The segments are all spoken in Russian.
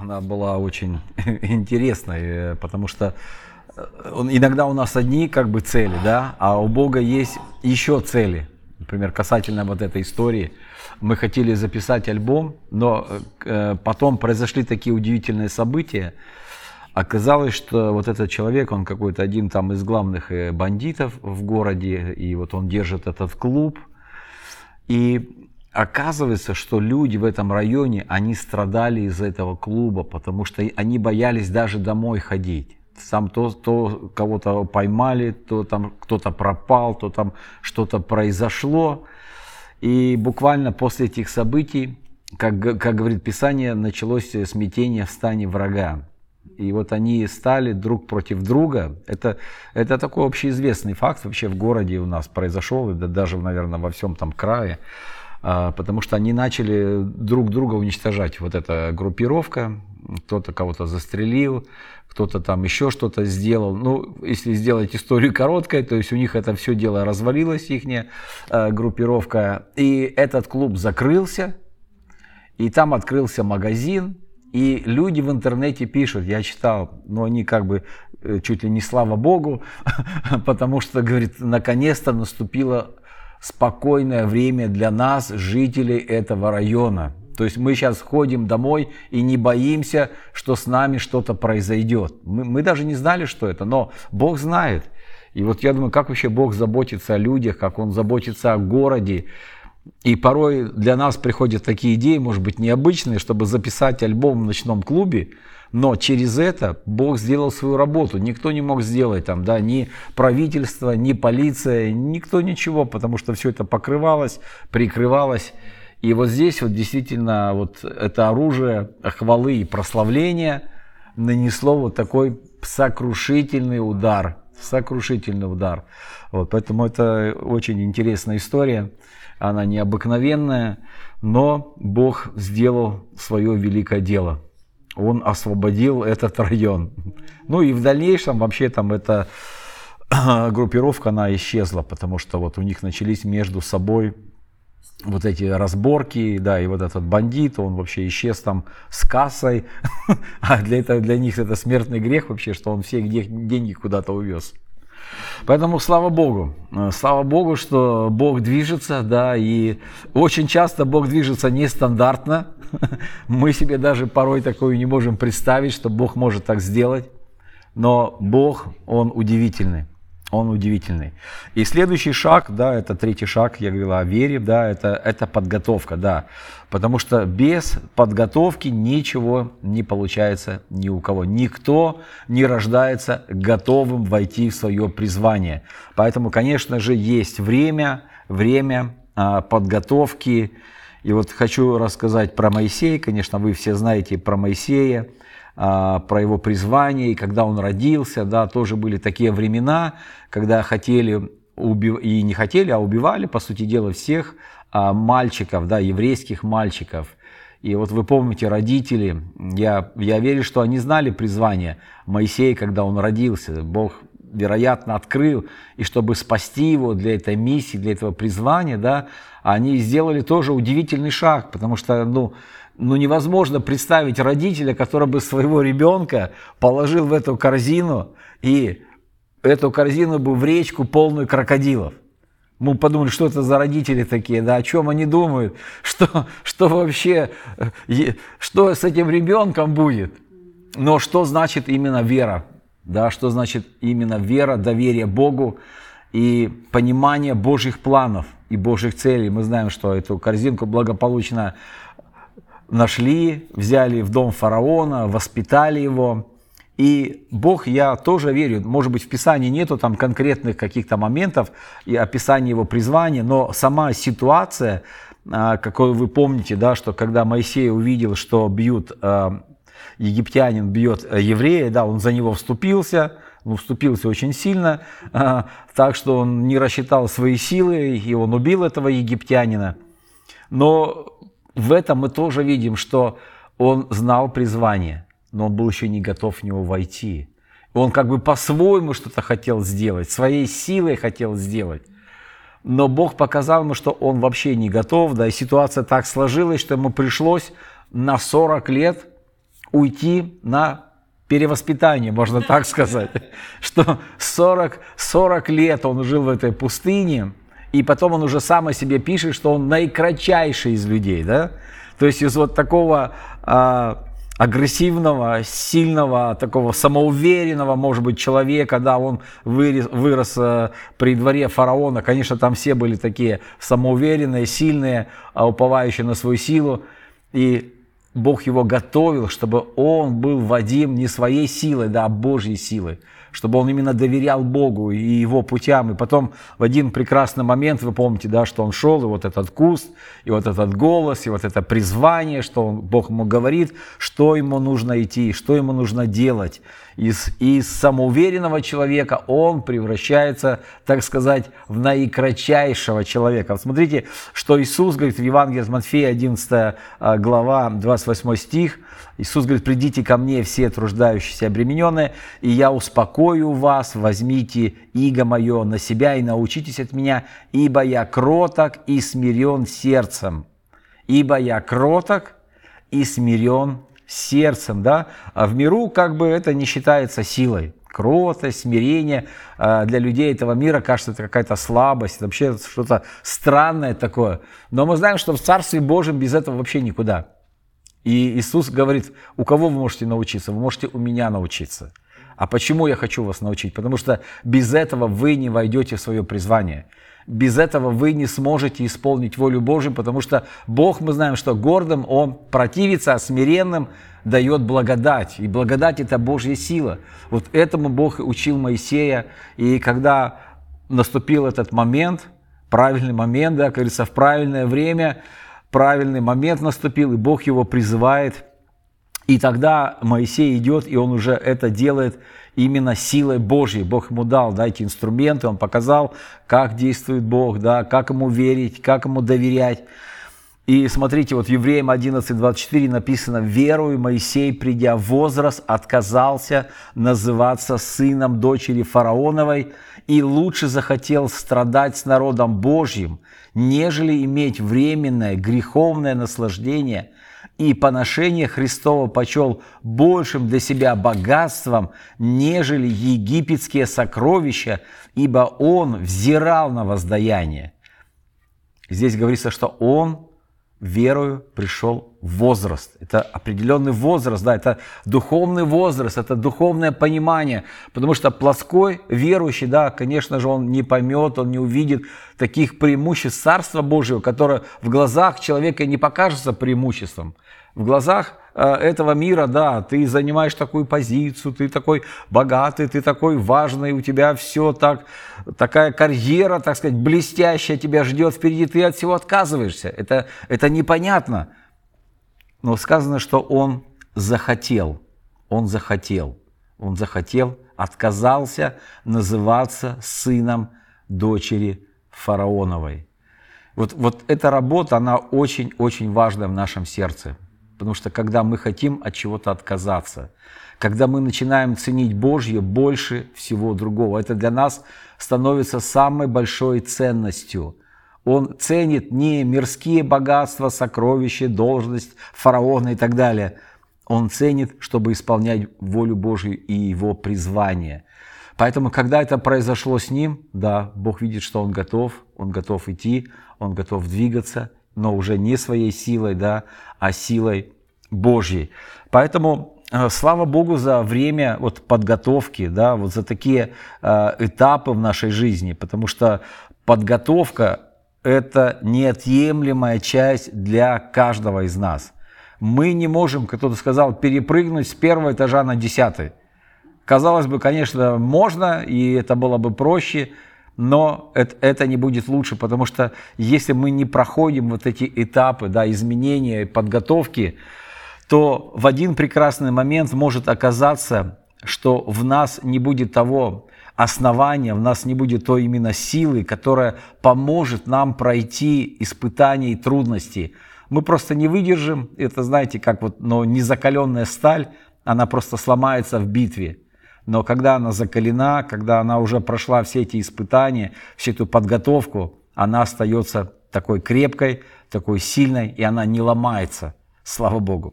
она была очень интересной, э, потому что э, иногда у нас одни как бы цели, да, а у Бога есть еще цели. Например, касательно вот этой истории. Мы хотели записать альбом, но э, потом произошли такие удивительные события. Оказалось, что вот этот человек, он какой-то один там из главных бандитов в городе, и вот он держит этот клуб. И оказывается, что люди в этом районе, они страдали из-за этого клуба, потому что они боялись даже домой ходить. Сам то, то кого-то поймали, то там кто-то пропал, то там что-то произошло. И буквально после этих событий, как, как говорит Писание, началось смятение в стане врага. И вот они стали друг против друга. Это, это такой общеизвестный факт вообще в городе у нас произошел, да даже, наверное, во всем там крае. А, потому что они начали друг друга уничтожать. Вот эта группировка, кто-то кого-то застрелил, кто-то там еще что-то сделал. Ну, если сделать историю короткой, то есть у них это все дело развалилось, их а, группировка. И этот клуб закрылся, и там открылся магазин, и люди в интернете пишут, я читал, но они как бы э, чуть ли не слава богу, потому что, говорит, наконец-то наступило спокойное время для нас, жителей этого района. То есть мы сейчас ходим домой и не боимся, что с нами что-то произойдет. Мы, мы даже не знали, что это, но Бог знает. И вот я думаю, как вообще Бог заботится о людях, как Он заботится о городе. И порой для нас приходят такие идеи, может быть, необычные, чтобы записать альбом в ночном клубе, но через это Бог сделал свою работу. Никто не мог сделать там, да, ни правительство, ни полиция, никто ничего, потому что все это покрывалось, прикрывалось. И вот здесь вот действительно вот это оружие хвалы и прославления нанесло вот такой сокрушительный удар, сокрушительный удар. Вот, поэтому это очень интересная история, она необыкновенная, но Бог сделал свое великое дело – он освободил этот район. Ну и в дальнейшем вообще там эта группировка, она исчезла, потому что вот у них начались между собой вот эти разборки, да, и вот этот бандит, он вообще исчез там с кассой, а для, этого, для них это смертный грех вообще, что он все деньги куда-то увез. Поэтому слава Богу, э, слава Богу, что Бог движется, да, и очень часто Бог движется нестандартно. Мы себе даже порой такое не можем представить, что Бог может так сделать. Но Бог, Он удивительный. Он удивительный. И следующий шаг, да, это третий шаг, я говорил о вере, да, это, это подготовка, да. Потому что без подготовки ничего не получается ни у кого. Никто не рождается готовым войти в свое призвание. Поэтому, конечно же, есть время, время а, подготовки. И вот хочу рассказать про Моисея. Конечно, вы все знаете про Моисея. А, про его призвание, и когда он родился, да, тоже были такие времена, когда хотели убив... и не хотели, а убивали, по сути дела, всех а, мальчиков, да, еврейских мальчиков. И вот вы помните, родители, я, я верю, что они знали призвание Моисея, когда он родился. Бог, вероятно, открыл, и чтобы спасти его для этой миссии, для этого призвания, да, они сделали тоже удивительный шаг, потому что, ну, ну, невозможно представить родителя, который бы своего ребенка положил в эту корзину и эту корзину бы в речку полную крокодилов. Мы подумали, что это за родители такие, да, о чем они думают, что, что вообще, что с этим ребенком будет. Но что значит именно вера, да, что значит именно вера, доверие Богу и понимание Божьих планов и Божьих целей. Мы знаем, что эту корзинку благополучно нашли, взяли в дом фараона, воспитали его. И Бог, я тоже верю, может быть, в Писании нету там конкретных каких-то моментов и описания его призвания, но сама ситуация, а, какой вы помните, да, что когда Моисей увидел, что бьют, а, египтянин бьет еврея, да, он за него вступился, ну, вступился очень сильно, а, так что он не рассчитал свои силы, и он убил этого египтянина. Но в этом мы тоже видим, что он знал призвание, но он был еще не готов в него войти. Он как бы по-своему что-то хотел сделать, своей силой хотел сделать. Но Бог показал ему, что он вообще не готов, да, и ситуация так сложилась, что ему пришлось на 40 лет уйти на перевоспитание, можно так сказать, что 40, 40 лет он жил в этой пустыне, и потом он уже сам о себе пишет, что он наикратчайший из людей, да? То есть из вот такого а, агрессивного, сильного, такого самоуверенного, может быть, человека, да, он вырос, вырос э, при дворе фараона, конечно, там все были такие самоуверенные, сильные, а уповающие на свою силу, и Бог его готовил, чтобы он был Вадим не своей силой, да, а Божьей силой чтобы он именно доверял Богу и его путям. И потом в один прекрасный момент, вы помните, да, что он шел, и вот этот куст, и вот этот голос, и вот это призвание, что он, Бог ему говорит, что ему нужно идти, что ему нужно делать. Из, из самоуверенного человека он превращается, так сказать, в наикратчайшего человека. Вот смотрите, что Иисус говорит в Евангелии от Матфея, 11 а, глава, 28 стих. Иисус говорит, придите ко мне все труждающиеся обремененные, и я успокою вас, возьмите иго мое на себя и научитесь от меня, ибо я кроток и смирен сердцем. Ибо я кроток и смирен сердцем, да, а в миру как бы это не считается силой. Кротость, смирение а, для людей этого мира кажется это какая-то слабость, вообще что-то странное такое. Но мы знаем, что в Царстве Божьем без этого вообще никуда. И Иисус говорит, у кого вы можете научиться? Вы можете у меня научиться. А почему я хочу вас научить? Потому что без этого вы не войдете в свое призвание. Без этого вы не сможете исполнить волю Божию, потому что Бог, мы знаем, что гордым Он противится, а смиренным дает благодать. И благодать – это Божья сила. Вот этому Бог учил Моисея. И когда наступил этот момент, правильный момент, да, как говорится, в правильное время – правильный момент наступил, и Бог его призывает. И тогда Моисей идет, и он уже это делает именно силой Божьей. Бог ему дал да, эти инструменты, он показал, как действует Бог, да, как ему верить, как ему доверять. И смотрите, вот Евреям 11.24 написано, «Верую Моисей, придя в возраст, отказался называться сыном дочери фараоновой и лучше захотел страдать с народом Божьим, нежели иметь временное греховное наслаждение и поношение Христова почел большим для себя богатством, нежели египетские сокровища, ибо он взирал на воздаяние». Здесь говорится, что он верою пришел возраст. Это определенный возраст, да, это духовный возраст, это духовное понимание. Потому что плоской верующий, да, конечно же, он не поймет, он не увидит таких преимуществ Царства Божьего, которое в глазах человека не покажется преимуществом. В глазах этого мира, да, ты занимаешь такую позицию, ты такой богатый, ты такой важный, у тебя все так, такая карьера, так сказать, блестящая тебя ждет впереди, ты от всего отказываешься. Это, это непонятно. Но сказано, что он захотел, он захотел, он захотел, отказался называться сыном дочери фараоновой. Вот, вот эта работа, она очень-очень важна в нашем сердце. Потому что когда мы хотим от чего-то отказаться, когда мы начинаем ценить Божье больше всего другого, это для нас становится самой большой ценностью. Он ценит не мирские богатства, сокровища, должность фараона и так далее. Он ценит, чтобы исполнять волю Божью и его призвание. Поэтому, когда это произошло с ним, да, Бог видит, что он готов, он готов идти, он готов двигаться, но уже не своей силой, да, а силой Божьей. Поэтому э, слава Богу за время вот подготовки, да, вот за такие э, этапы в нашей жизни, потому что подготовка – это неотъемлемая часть для каждого из нас. Мы не можем, как кто-то сказал, перепрыгнуть с первого этажа на десятый. Казалось бы, конечно, можно, и это было бы проще – но это, это не будет лучше, потому что если мы не проходим вот эти этапы да, изменения, подготовки, то в один прекрасный момент может оказаться, что в нас не будет того основания, в нас не будет той именно силы, которая поможет нам пройти испытания и трудности. Мы просто не выдержим, это знаете, как вот, но незакаленная сталь, она просто сломается в битве. Но когда она закалена, когда она уже прошла все эти испытания, всю эту подготовку, она остается такой крепкой, такой сильной, и она не ломается. Слава Богу.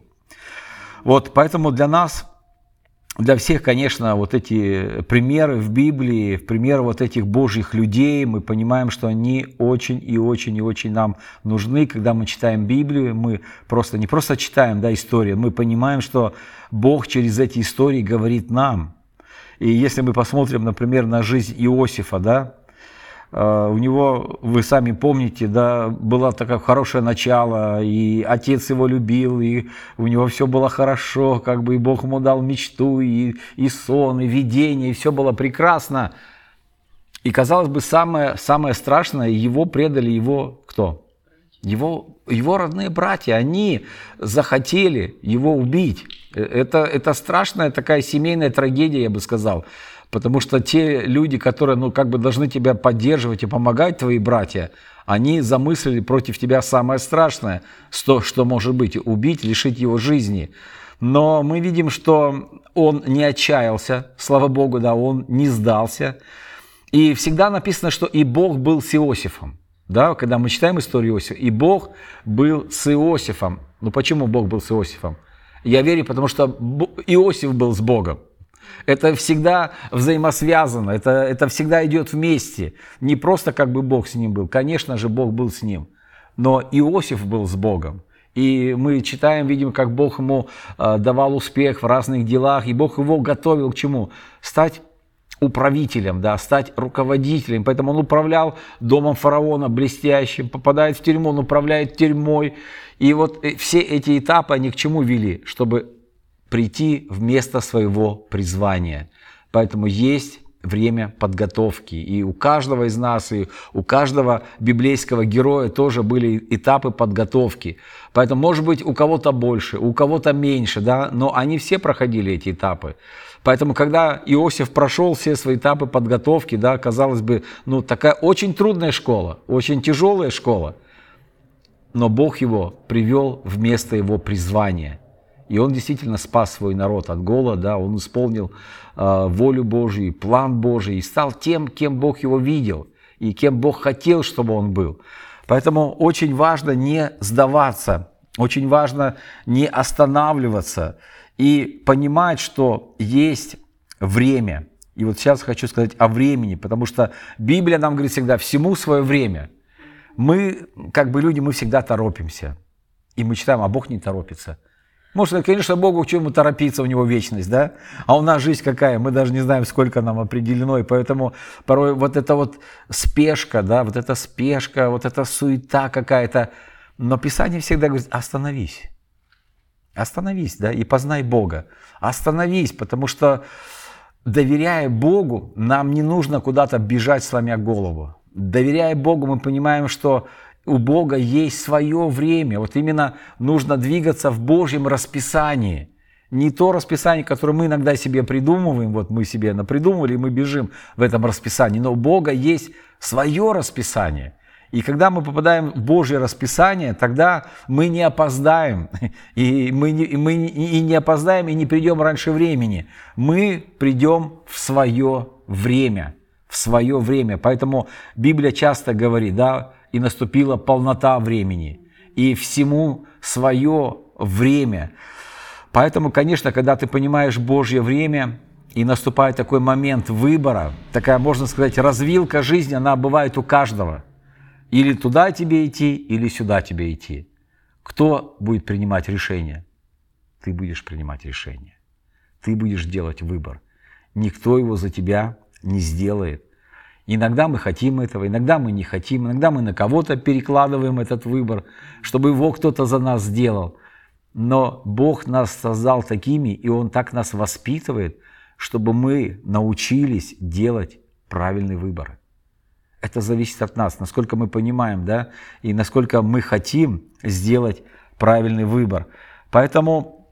Вот, поэтому для нас для всех, конечно, вот эти примеры в Библии, примеры вот этих Божьих людей, мы понимаем, что они очень и очень и очень нам нужны. Когда мы читаем Библию, мы просто не просто читаем да, историю, мы понимаем, что Бог через эти истории говорит нам. И если мы посмотрим, например, на жизнь Иосифа, да, Э, у него, вы сами помните, да, было такое хорошее начало, и отец его любил, и у него все было хорошо, как бы и Бог ему дал мечту, и, и сон, и видение, и все было прекрасно. И, казалось бы, самое, самое страшное, его предали его кто? Его, его родные братья, они захотели его убить. Э, это, это страшная такая семейная трагедия, я бы сказал. Потому что те люди, которые, ну, как бы должны тебя поддерживать и помогать, твои братья, они замыслили против тебя самое страшное, что, что может быть, убить, лишить его жизни. Но мы видим, что он не отчаялся, слава Богу, да, он не сдался. И всегда написано, что и Бог был с Иосифом. Да, когда мы читаем историю Иосифа, и Бог был с Иосифом. Ну почему Бог был с Иосифом? Я верю, потому что Иосиф был с Богом. Это всегда взаимосвязано, это, это всегда идет вместе. Не просто как бы Бог с ним был, конечно же, Бог был с ним, но Иосиф был с Богом. И мы читаем, видим, как Бог ему э, давал успех в разных делах, и Бог его готовил к чему? Стать управителем, да, стать руководителем. Поэтому он управлял домом фараона блестящим, попадает в тюрьму, он управляет тюрьмой. И вот э, все эти этапы, они к чему вели? Чтобы прийти в место своего призвания. Поэтому есть время подготовки. И у каждого из нас, и у каждого библейского героя тоже были этапы подготовки. Поэтому, может быть, у кого-то больше, у кого-то меньше, да, но они все проходили эти этапы. Поэтому, когда Иосиф прошел все свои этапы подготовки, да, казалось бы, ну, такая очень трудная школа, очень тяжелая школа, но Бог его привел в место его призвания – и он действительно спас свой народ от голода, он исполнил э, волю Божию, план Божий, и стал тем, кем Бог его видел, и кем Бог хотел, чтобы он был. Поэтому очень важно не сдаваться, очень важно не останавливаться и понимать, что есть время. И вот сейчас хочу сказать о времени, потому что Библия нам говорит всегда, всему свое время. Мы, как бы люди, мы всегда торопимся. И мы читаем, а Бог не торопится. Может, конечно, Богу к чему торопиться, у него вечность, да? А у нас жизнь какая? Мы даже не знаем, сколько нам определено, и поэтому порой вот эта вот спешка, да, вот эта спешка, вот эта суета какая-то. Но Писание всегда говорит, остановись. Остановись, да, и познай Бога. Остановись, потому что доверяя Богу, нам не нужно куда-то бежать, сломя голову. Доверяя Богу, мы понимаем, что у Бога есть свое время. Вот именно нужно двигаться в Божьем расписании. Не то расписание, которое мы иногда себе придумываем, вот мы себе напридумывали, и мы бежим в этом расписании, но у Бога есть свое расписание. И когда мы попадаем в Божье расписание, тогда мы не опоздаем. И мы не, и мы и не опоздаем, и не придем раньше времени. Мы придем в свое время. В свое время. Поэтому Библия часто говорит, да, и наступила полнота времени, и всему свое время. Поэтому, конечно, когда ты понимаешь Божье время, и наступает такой момент выбора, такая, можно сказать, развилка жизни, она бывает у каждого. Или туда тебе идти, или сюда тебе идти. Кто будет принимать решение? Ты будешь принимать решение. Ты будешь делать выбор. Никто его за тебя не сделает. Иногда мы хотим этого, иногда мы не хотим, иногда мы на кого-то перекладываем этот выбор, чтобы его кто-то за нас сделал. Но Бог нас создал такими, и Он так нас воспитывает, чтобы мы научились делать правильный выбор. Это зависит от нас, насколько мы понимаем, да, и насколько мы хотим сделать правильный выбор. Поэтому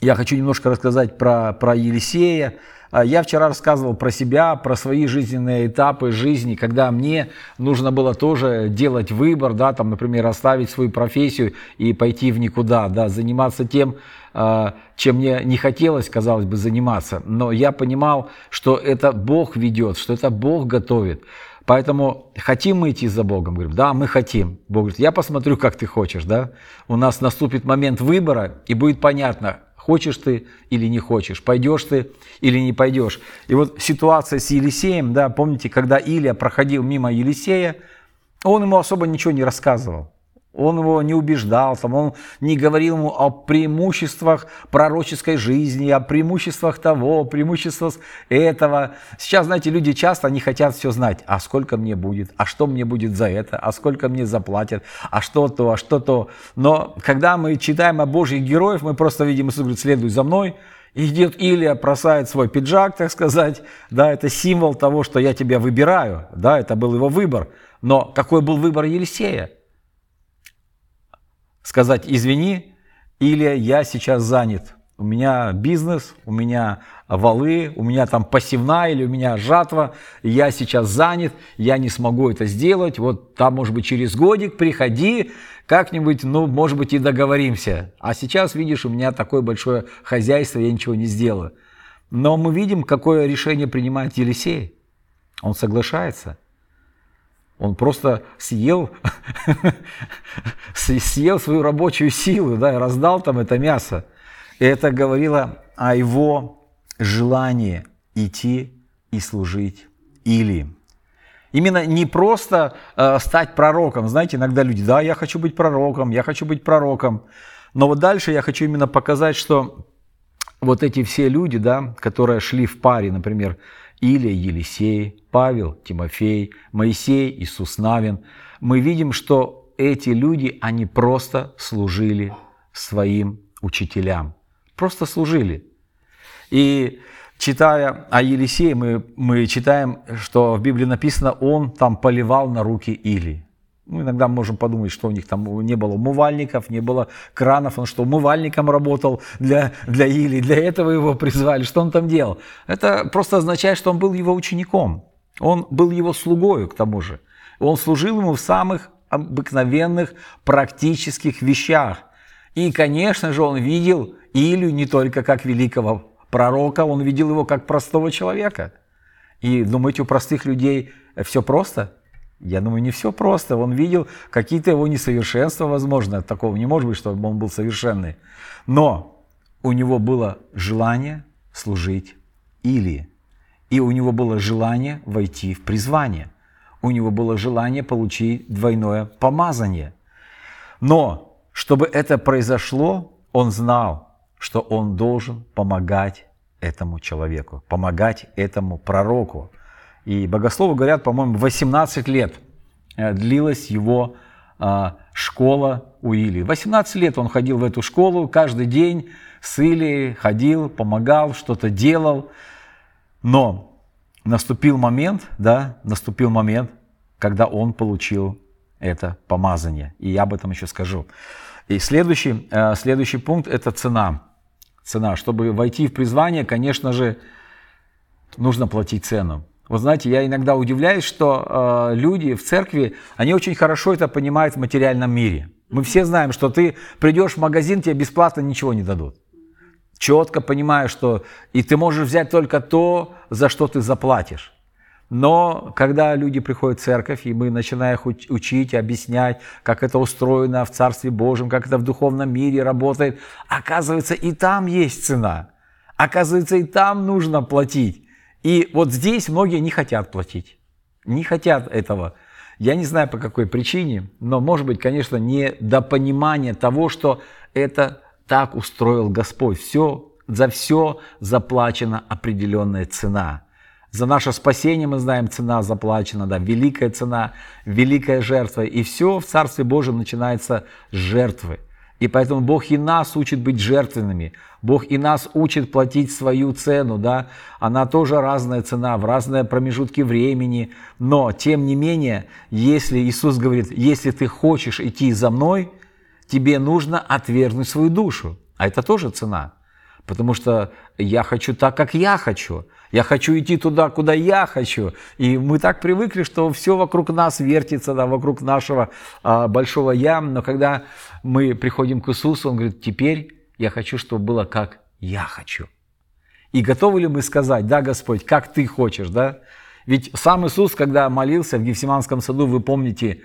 я хочу немножко рассказать про, про Елисея, а, я вчера рассказывал про себя, про свои жизненные этапы жизни, когда мне нужно было тоже делать выбор, да, там, например, оставить свою профессию и пойти в никуда, да, заниматься тем, а, чем мне не хотелось, казалось бы, заниматься. Но я понимал, что это Бог ведет, что это Бог готовит. Поэтому хотим мы идти за Богом? Говорим, да, мы хотим. Бог говорит, я посмотрю, как ты хочешь, да. У нас наступит момент выбора, и будет понятно, Хочешь ты или не хочешь, пойдешь ты или не пойдешь. И вот ситуация с Елисеем, да, помните, когда Илия проходил мимо Елисея, он ему особо ничего не рассказывал. Он его не убеждал, там, он не говорил ему о преимуществах пророческой жизни, о преимуществах того, преимуществах этого. Сейчас, знаете, люди часто, они хотят все знать. А сколько мне будет? А что мне будет за это? А сколько мне заплатят? А что то? А что то? Но когда мы читаем о Божьих героев, мы просто видим, Иисус говорит, следуй за мной, идет Илия, бросает свой пиджак, так сказать. Да, это символ того, что я тебя выбираю. Да, это был его выбор. Но какой был выбор Елисея? Сказать «извини» или «я сейчас занят». У меня бизнес, у меня валы, у меня там посевная или у меня жатва, я сейчас занят, я не смогу это сделать, вот там, может быть, через годик приходи, как-нибудь, ну, может быть, и договоримся. А сейчас, видишь, у меня такое большое хозяйство, я ничего не сделаю. Но мы видим, какое решение принимает Елисей. Он соглашается – он просто съел, съел свою рабочую силу, да, и раздал там это мясо. И это говорило о его желании идти и служить или Именно не просто э, стать пророком. Знаете, иногда люди, да, я хочу быть пророком, я хочу быть пророком. Но вот дальше я хочу именно показать, что вот эти все люди, да, которые шли в паре, например, Илия, Елисей, Павел, Тимофей, Моисей, Иисус Навин, мы видим, что эти люди, они просто служили своим учителям. Просто служили. И читая о Елисее, мы, мы читаем, что в Библии написано, он там поливал на руки Илии. Ну, иногда мы можем подумать, что у них там не было умывальников, не было кранов, он что, умывальником работал для, для Или, для этого его призвали, что он там делал? Это просто означает, что он был его учеником, он был его слугою к тому же. Он служил ему в самых обыкновенных практических вещах. И, конечно же, он видел Илью не только как великого пророка, он видел его как простого человека. И думаете, у простых людей все просто? Я думаю, не все просто. Он видел какие-то его несовершенства, возможно. Такого не может быть, чтобы он был совершенный. Но у него было желание служить или. И у него было желание войти в призвание. У него было желание получить двойное помазание. Но чтобы это произошло, он знал, что он должен помогать этому человеку, помогать этому пророку. И богословы говорят, по-моему, 18 лет э, длилась его а, школа у Илии. 18 лет он ходил в эту школу, каждый день с Илией ходил, помогал, что-то делал. Но наступил момент, да, наступил момент, когда он получил это помазание. И я об этом еще скажу. И следующий, э, следующий пункт – это цена. Цена. Чтобы войти в призвание, конечно же, нужно платить цену. Вот знаете, я иногда удивляюсь, что э, люди в церкви, они очень хорошо это понимают в материальном мире. Мы все знаем, что ты придешь в магазин, тебе бесплатно ничего не дадут. Четко понимаю, что и ты можешь взять только то, за что ты заплатишь. Но когда люди приходят в церковь, и мы начинаем их учить, объяснять, как это устроено в Царстве Божьем, как это в духовном мире работает, оказывается, и там есть цена. Оказывается, и там нужно платить. И вот здесь многие не хотят платить, не хотят этого. Я не знаю по какой причине, но может быть, конечно, не до понимания того, что это так устроил Господь. Все, за все заплачена определенная цена. За наше спасение мы знаем, цена заплачена, да, великая цена, великая жертва. И все в Царстве Божьем начинается с жертвы. И поэтому Бог и нас учит быть жертвенными. Бог и нас учит платить свою цену, да. Она тоже разная цена, в разные промежутки времени. Но, тем не менее, если Иисус говорит, если ты хочешь идти за мной, тебе нужно отвергнуть свою душу. А это тоже цена. Потому что я хочу так, как я хочу. Я хочу идти туда, куда я хочу. И мы так привыкли, что все вокруг нас вертится, да, вокруг нашего а, большого я. Но когда мы приходим к Иисусу, Он говорит, теперь я хочу, чтобы было как я хочу. И готовы ли мы сказать, да, Господь, как Ты хочешь, да? Ведь сам Иисус, когда молился в Гефсиманском саду, вы помните,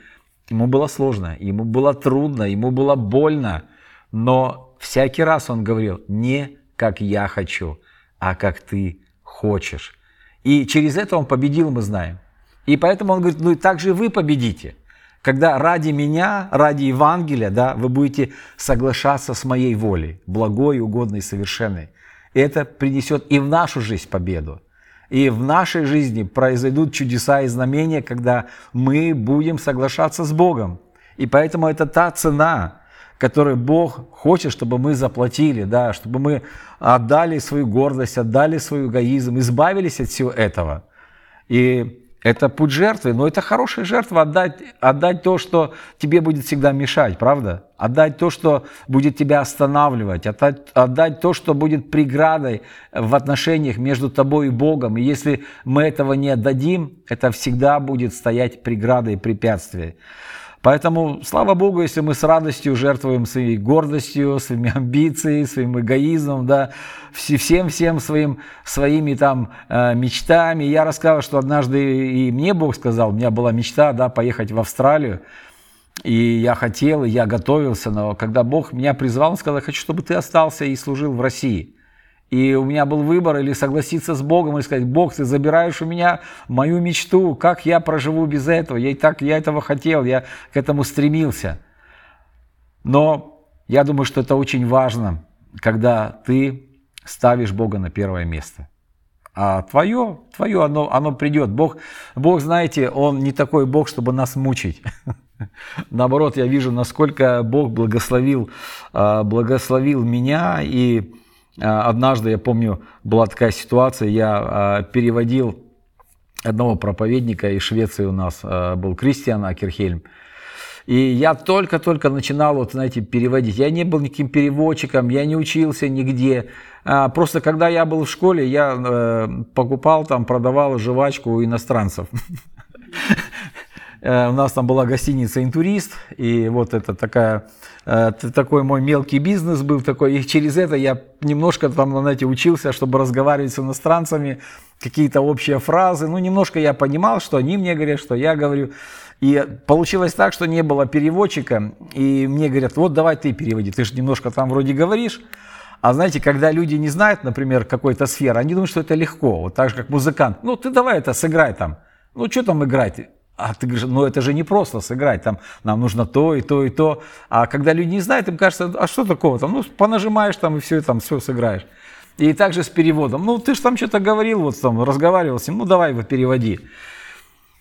ему было сложно, ему было трудно, ему было больно, но всякий раз он говорил, не как я хочу, а как ты хочешь. И через это он победил, мы знаем. И поэтому он говорит, ну и так же вы победите. Когда ради меня, ради Евангелия, да, вы будете соглашаться с моей волей, благой, угодной, совершенной. И это принесет и в нашу жизнь победу. И в нашей жизни произойдут чудеса и знамения, когда мы будем соглашаться с Богом. И поэтому это та цена, которую Бог хочет, чтобы мы заплатили, да, чтобы мы отдали свою гордость, отдали свой эгоизм, избавились от всего этого. И это путь жертвы, но это хорошая жертва отдать, отдать то, что тебе будет всегда мешать, правда? Отдать то, что будет тебя останавливать, отдать, отдать то, что будет преградой в отношениях между тобой и Богом. И если мы этого не отдадим, это всегда будет стоять преградой, препятствием. Поэтому, слава Богу, если мы с радостью жертвуем своей гордостью, своими амбициями, своим эгоизмом, да, всем-всем своим, своими там э, мечтами. Я рассказал, что однажды и мне Бог сказал, у меня была мечта, да, поехать в Австралию. И я хотел, и я готовился, но когда Бог меня призвал, Он сказал, хочу, чтобы ты остался и служил в России. И у меня был выбор или согласиться с Богом, или сказать, Бог, ты забираешь у меня мою мечту, как я проживу без этого? Я и так, я этого хотел, я к этому стремился. Но я думаю, что это очень важно, когда ты ставишь Бога на первое место. А твое, твое, оно, оно придет. Бог, Бог, знаете, Он не такой Бог, чтобы нас мучить. Наоборот, я вижу, насколько Бог благословил, а, благословил меня и однажды, я помню, была такая ситуация, я а, переводил одного проповедника из Швеции у нас, а, был Кристиан Акерхельм, и я только-только начинал, вот, знаете, переводить. Я не был никаким переводчиком, я не учился нигде. Просто когда я был в школе, я э, покупал там, продавал жвачку у иностранцев. Э, у нас там была гостиница «Интурист», и вот это такая, э, такой мой мелкий бизнес был такой, и через это я немножко там, знаете, учился, чтобы разговаривать с иностранцами, какие-то общие фразы, ну, немножко я понимал, что они мне говорят, что я говорю, и получилось так, что не было переводчика, и мне говорят, вот давай ты переводи, ты же немножко там вроде говоришь, а знаете, когда люди не знают, например, какой-то сферы, они думают, что это легко, вот так же, как музыкант, ну, ты давай это сыграй там, ну, что там играть? А ты говоришь, ну это же не просто сыграть, там нам нужно то и то и то. А когда люди не знают, им кажется, а что такого там? Ну, понажимаешь там и все, там все сыграешь. И также с переводом. Ну, ты же там что-то говорил, вот там разговаривал с ним, ну давай его переводи.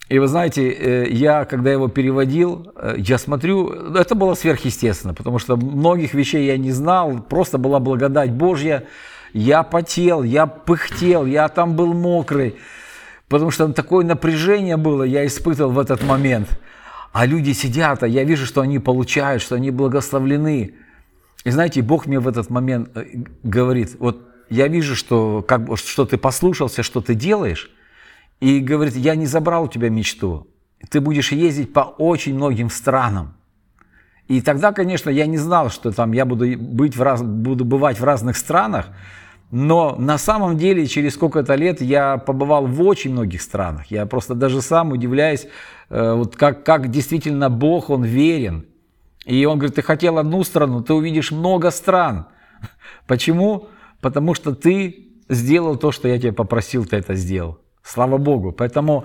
И вы знаете, э, я, когда его переводил, э, я смотрю, это было сверхъестественно, потому что многих вещей я не знал, просто была благодать Божья. Я потел, я пыхтел, я там был мокрый потому что такое напряжение было, я испытывал в этот момент. А люди сидят, а я вижу, что они получают, что они благословлены. И знаете, Бог мне в этот момент э, говорит, вот я вижу, что, как, что ты послушался, что ты делаешь, и говорит, я не забрал у тебя мечту, ты будешь ездить по очень многим странам. И тогда, конечно, я не знал, что там я буду, быть в раз, буду бывать в разных странах, но на самом деле через сколько-то лет я побывал в очень многих странах. Я просто даже сам удивляюсь, э, вот как, как действительно Бог, Он верен. И Он говорит, ты хотел одну страну, ты увидишь много стран. Почему? Потому что ты сделал то, что я тебя попросил, ты это сделал. Слава Богу. Поэтому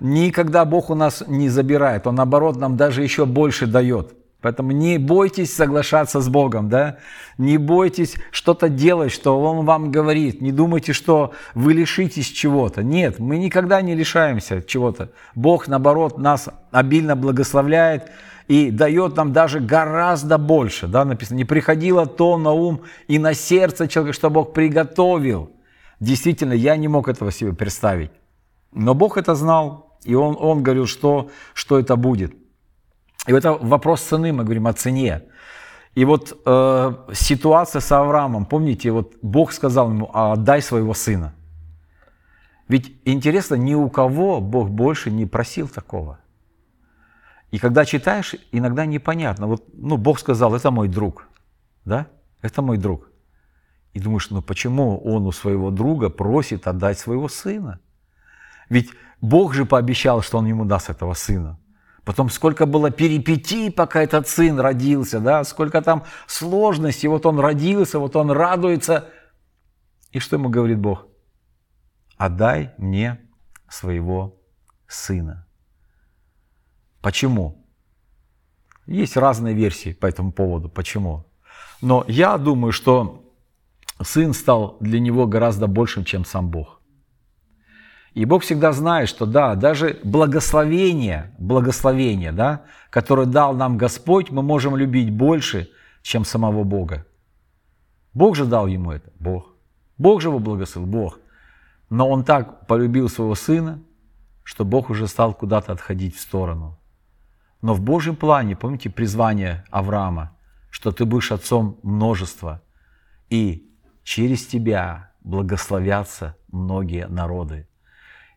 никогда Бог у нас не забирает. Он, наоборот, нам даже еще больше дает. Поэтому не бойтесь соглашаться с Богом, да? Не бойтесь что-то делать, что Он вам говорит. Не думайте, что вы лишитесь чего-то. Нет, мы никогда не лишаемся чего-то. Бог, наоборот, нас обильно благословляет и дает нам даже гораздо больше. Да? Написано, не приходило то на ум и на сердце человека, что Бог приготовил. Действительно, я не мог этого себе представить. Но Бог это знал, и Он, он говорил, что, что это будет. И это вопрос цены, мы говорим о цене. И вот э, ситуация с Авраамом, помните, вот Бог сказал ему, отдай своего сына. Ведь интересно, ни у кого Бог больше не просил такого. И когда читаешь, иногда непонятно. Вот, ну, Бог сказал, это мой друг, да? Это мой друг. И думаешь, ну почему он у своего друга просит отдать своего сына? Ведь Бог же пообещал, что он ему даст этого сына. Потом сколько было перипетий, пока этот сын родился, да, сколько там сложностей. Вот он родился, вот он радуется. И что ему говорит Бог? Отдай мне своего сына. Почему? Есть разные версии по этому поводу, почему. Но я думаю, что сын стал для него гораздо большим, чем сам Бог. И Бог всегда знает, что да, даже благословение, благословение, да, которое дал нам Господь, мы можем любить больше, чем самого Бога. Бог же дал ему это, Бог. Бог же его благословил, Бог. Но он так полюбил своего сына, что Бог уже стал куда-то отходить в сторону. Но в Божьем плане, помните призвание Авраама, что ты будешь отцом множества, и через тебя благословятся многие народы.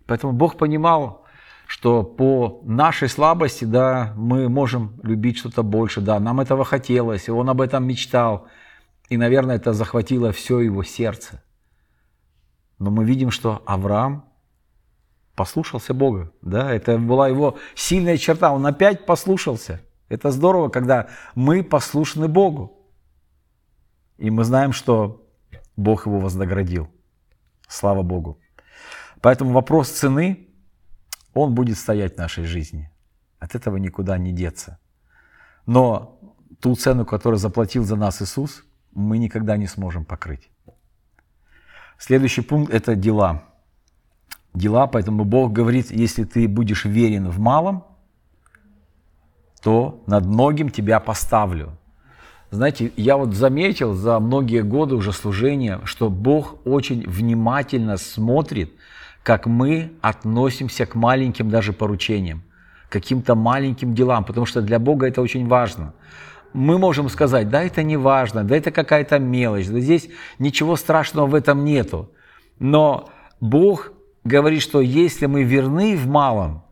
Поэтому Бог понимал, что по нашей слабости, да, мы можем любить что-то больше, да, нам этого хотелось, и Он об этом мечтал, и, наверное, это захватило все его сердце. Но мы видим, что Авраам послушался Бога, да, это была его сильная черта, он опять послушался. Это здорово, когда мы послушны Богу. И мы знаем, что Бог его вознаградил. Слава Богу. Поэтому вопрос цены, он будет стоять в нашей жизни. От этого никуда не деться. Но ту цену, которую заплатил за нас Иисус, мы никогда не сможем покрыть. Следующий пункт – это дела. Дела, поэтому Бог говорит, если ты будешь верен в малом, то над многим тебя поставлю. Знаете, я вот заметил за многие годы уже служения, что Бог очень внимательно смотрит – как мы относимся к маленьким даже поручениям, каким-то маленьким делам, потому что для Бога это очень важно. Мы можем сказать, да, это не важно, да, это какая-то мелочь, да, здесь ничего страшного в этом нету. Но Бог говорит, что если мы верны в малом,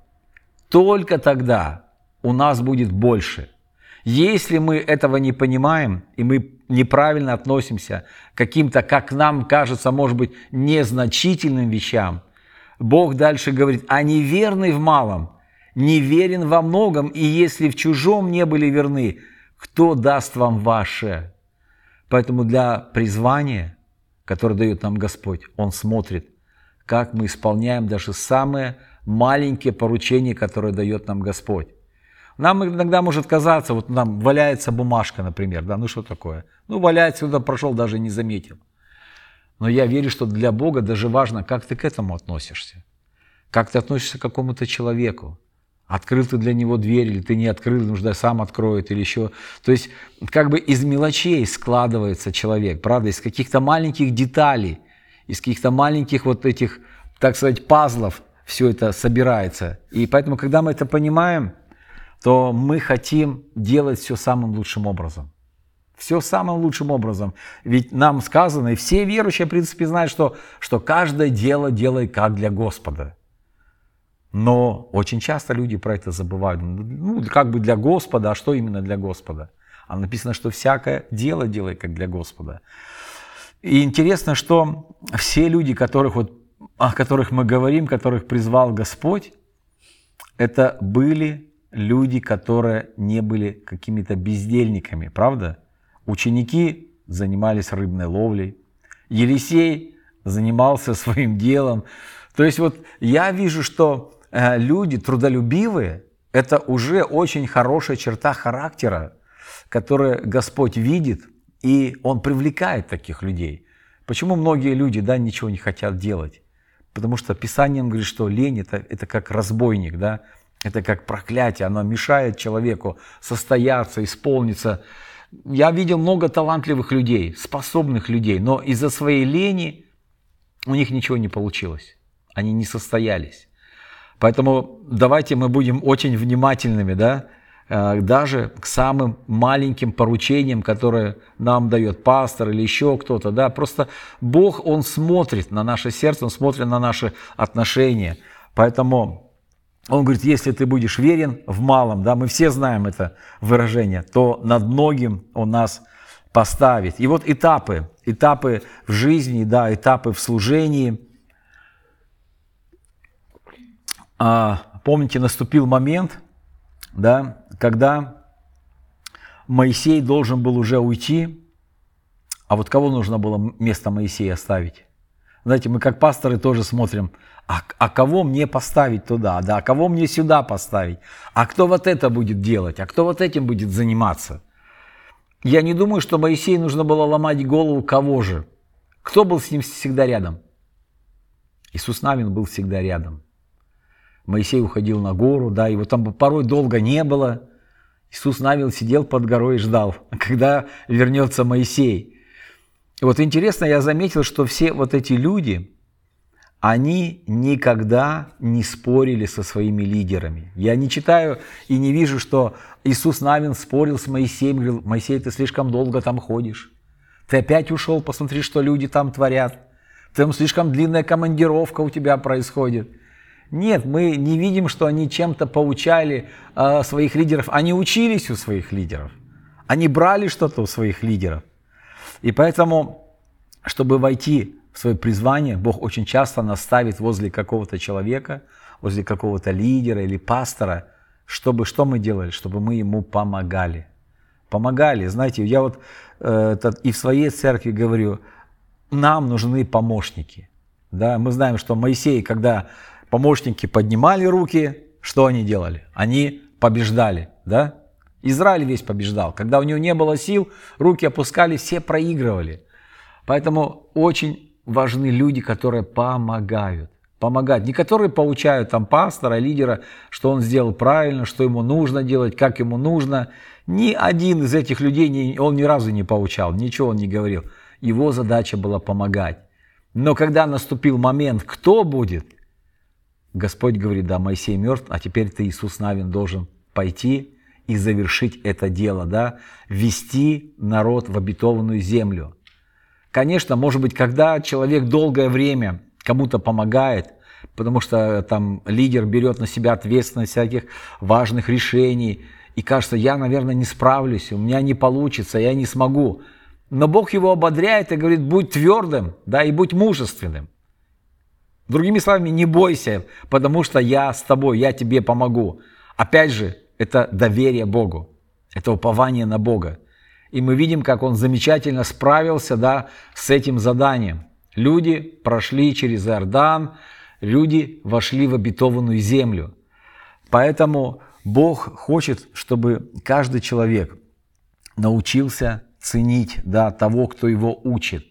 только тогда у нас будет больше. Если мы этого не понимаем, и мы неправильно относимся к каким-то, как нам кажется, может быть, незначительным вещам, Бог дальше говорит, а неверный в малом, неверен во многом, и если в чужом не были верны, кто даст вам ваше? Поэтому для призвания, которое дает нам Господь, Он смотрит, как мы исполняем даже самые маленькие поручения, которые дает нам Господь. Нам иногда может казаться, вот нам валяется бумажка, например, да, ну что такое? Ну, валяется, сюда прошел, даже не заметил. Но я верю, что для Бога даже важно, как ты к этому относишься. Как ты относишься к какому-то человеку. Открыл ты для него дверь, или ты не открыл, нужно сам откроет, или еще. То есть как бы из мелочей складывается человек, правда, из каких-то маленьких деталей, из каких-то маленьких вот этих, так сказать, пазлов все это собирается. И поэтому, когда мы это понимаем, то мы хотим делать все самым лучшим образом. Все самым лучшим образом. Ведь нам сказано, и все верующие, в принципе, знают, что, что каждое дело делай как для Господа. Но очень часто люди про это забывают. Ну, как бы для Господа, а что именно для Господа? А написано, что всякое дело делай как для Господа. И интересно, что все люди, которых вот, о которых мы говорим, которых призвал Господь, это были люди, которые не были какими-то бездельниками, правда? Ученики занимались рыбной ловлей. Елисей занимался своим делом. То есть вот я вижу, что э, люди трудолюбивые – это уже очень хорошая черта характера, которую Господь видит, и Он привлекает таких людей. Почему многие люди да, ничего не хотят делать? Потому что Писание говорит, что лень это, – это как разбойник, да? это как проклятие, оно мешает человеку состояться, исполниться я видел много талантливых людей, способных людей, но из-за своей лени у них ничего не получилось. Они не состоялись. Поэтому давайте мы будем очень внимательными, да, э, даже к самым маленьким поручениям, которые нам дает пастор или еще кто-то, да, просто Бог, Он смотрит на наше сердце, Он смотрит на наши отношения, поэтому он говорит, если ты будешь верен в малом, да, мы все знаем это выражение, то над многим он нас поставит. И вот этапы, этапы в жизни, да, этапы в служении. А, помните, наступил момент, да, когда Моисей должен был уже уйти, а вот кого нужно было место Моисея оставить? Знаете, мы как пасторы тоже смотрим, а, а кого мне поставить туда, да, а кого мне сюда поставить, а кто вот это будет делать, а кто вот этим будет заниматься. Я не думаю, что Моисею нужно было ломать голову кого же. Кто был с ним всегда рядом? Иисус Навин был всегда рядом. Моисей уходил на гору, да, его там порой долго не было. Иисус Навин сидел под горой и ждал, когда вернется Моисей. Вот интересно, я заметил, что все вот эти люди, они никогда не спорили со своими лидерами. Я не читаю и не вижу, что Иисус Навин спорил с Моисеем, говорил, Моисей, ты слишком долго там ходишь. Ты опять ушел, посмотри, что люди там творят. Там слишком длинная командировка у тебя происходит. Нет, мы не видим, что они чем-то поучали э, своих лидеров. Они учились у своих лидеров. Они брали что-то у своих лидеров. И поэтому, чтобы войти свое призвание Бог очень часто нас ставит возле какого-то человека, возле какого-то лидера или пастора, чтобы что мы делали? Чтобы мы ему помогали. Помогали. Знаете, я вот э, и в своей церкви говорю, нам нужны помощники. Да? Мы знаем, что Моисей, когда помощники поднимали руки, что они делали? Они побеждали. Да? Израиль весь побеждал. Когда у него не было сил, руки опускали, все проигрывали. Поэтому очень важны люди, которые помогают. Помогать. Не которые получают там пастора, лидера, что он сделал правильно, что ему нужно делать, как ему нужно. Ни один из этих людей, он ни разу не поучал, ничего он не говорил. Его задача была помогать. Но когда наступил момент, кто будет, Господь говорит, да, Моисей мертв, а теперь ты, Иисус Навин, должен пойти и завершить это дело, да, ввести народ в обетованную землю. Конечно, может быть, когда человек долгое время кому-то помогает, потому что там лидер берет на себя ответственность всяких важных решений, и кажется, я, наверное, не справлюсь, у меня не получится, я не смогу. Но Бог его ободряет и говорит, будь твердым, да, и будь мужественным. Другими словами, не бойся, потому что я с тобой, я тебе помогу. Опять же, это доверие Богу, это упование на Бога. И мы видим, как он замечательно справился да, с этим заданием. Люди прошли через Иордан, люди вошли в обетованную землю. Поэтому Бог хочет, чтобы каждый человек научился ценить да, того, кто его учит,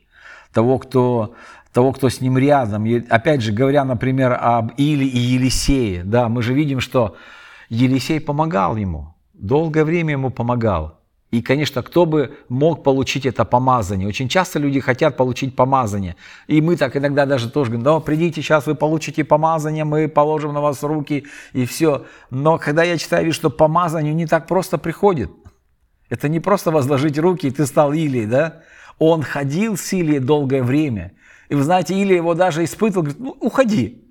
того, кто, того, кто с ним рядом. И опять же, говоря, например, об Иле и Елисее, да, мы же видим, что Елисей помогал ему, долгое время ему помогал. И, конечно, кто бы мог получить это помазание? Очень часто люди хотят получить помазание. И мы так иногда даже тоже говорим, да, придите, сейчас вы получите помазание, мы положим на вас руки и все. Но когда я читаю, вижу, что помазание не так просто приходит. Это не просто возложить руки, и ты стал Илией, да? Он ходил с Илией долгое время. И вы знаете, Илия его даже испытывал, говорит, ну, уходи,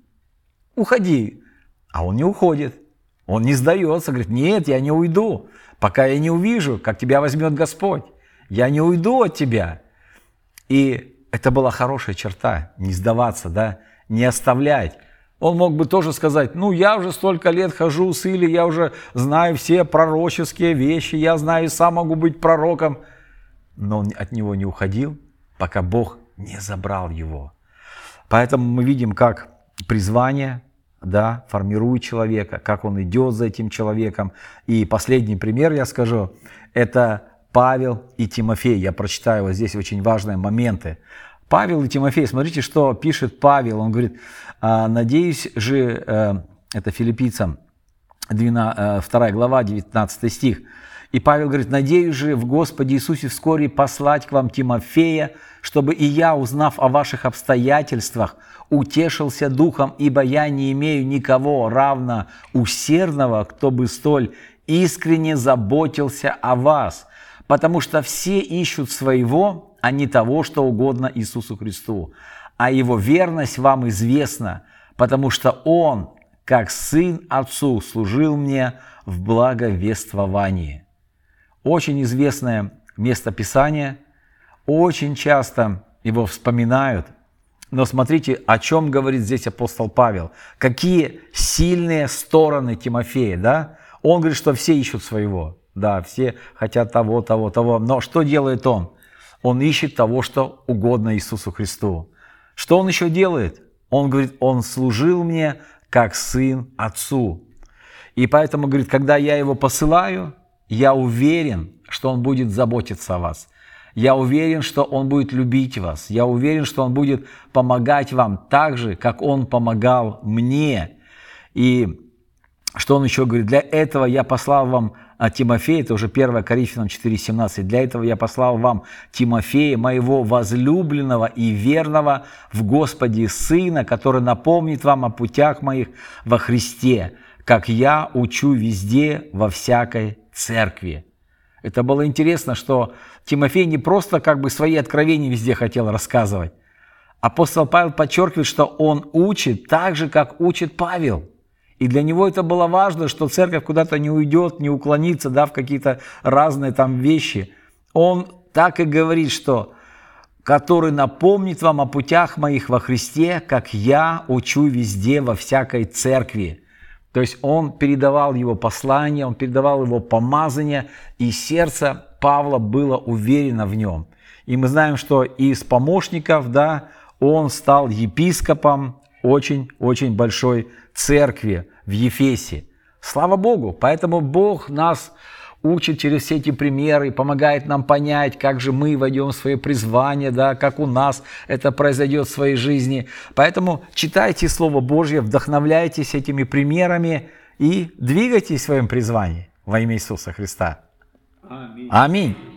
уходи. А он не уходит. Он не сдается, говорит, нет, я не уйду пока я не увижу, как тебя возьмет Господь. Я не уйду от тебя. И это была хорошая черта, не сдаваться, да, не оставлять. Он мог бы тоже сказать, ну я уже столько лет хожу с Или, я уже знаю все пророческие вещи, я знаю, сам могу быть пророком. Но он от него не уходил, пока Бог не забрал его. Поэтому мы видим, как призвание да, формирует человека, как он идет за этим человеком. И последний пример я скажу, это Павел и Тимофей. Я прочитаю вот здесь очень важные моменты. Павел и Тимофей, смотрите, что пишет Павел. Он говорит, «А, надеюсь же, э, это филиппийцам, 2 э, глава, 19 стих. И Павел говорит, надеюсь же в Господе Иисусе вскоре послать к вам Тимофея, чтобы и я, узнав о ваших обстоятельствах, утешился духом, ибо я не имею никого равно усердного, кто бы столь искренне заботился о вас, потому что все ищут своего, а не того, что угодно Иисусу Христу. А его верность вам известна, потому что он, как сын отцу, служил мне в благовествовании. Очень известное место Писания, очень часто его вспоминают – но смотрите, о чем говорит здесь апостол Павел. Какие сильные стороны Тимофея, да? Он говорит, что все ищут своего. Да, все хотят того, того, того. Но что делает он? Он ищет того, что угодно Иисусу Христу. Что он еще делает? Он говорит, он служил мне как сын отцу. И поэтому, говорит, когда я его посылаю, я уверен, что он будет заботиться о вас. Я уверен, что Он будет любить вас. Я уверен, что Он будет помогать вам так же, как Он помогал мне. И что Он еще говорит? Для этого я послал вам а, Тимофея, это уже 1 Коринфянам 4,17. Для этого я послал вам Тимофея, моего возлюбленного и верного в Господе Сына, который напомнит вам о путях моих во Христе, как я учу везде, во всякой церкви. Это было интересно, что Тимофей не просто как бы свои откровения везде хотел рассказывать. Апостол Павел подчеркивает, что он учит так же, как учит Павел. И для него это было важно, что церковь куда-то не уйдет, не уклонится да, в какие-то разные там вещи. Он так и говорит, что который напомнит вам о путях моих во Христе, как я учу везде во всякой церкви. То есть он передавал его послание, он передавал его помазание, и сердце Павла было уверено в нем. И мы знаем, что из помощников, да, он стал епископом очень-очень большой церкви в Ефесе. Слава Богу! Поэтому Бог нас учит через все эти примеры, помогает нам понять, как же мы войдем в свое призвание, да, как у нас это произойдет в своей жизни. Поэтому читайте Слово Божье, вдохновляйтесь этими примерами и двигайтесь в своем призвании во имя Иисуса Христа. Аминь. Аминь.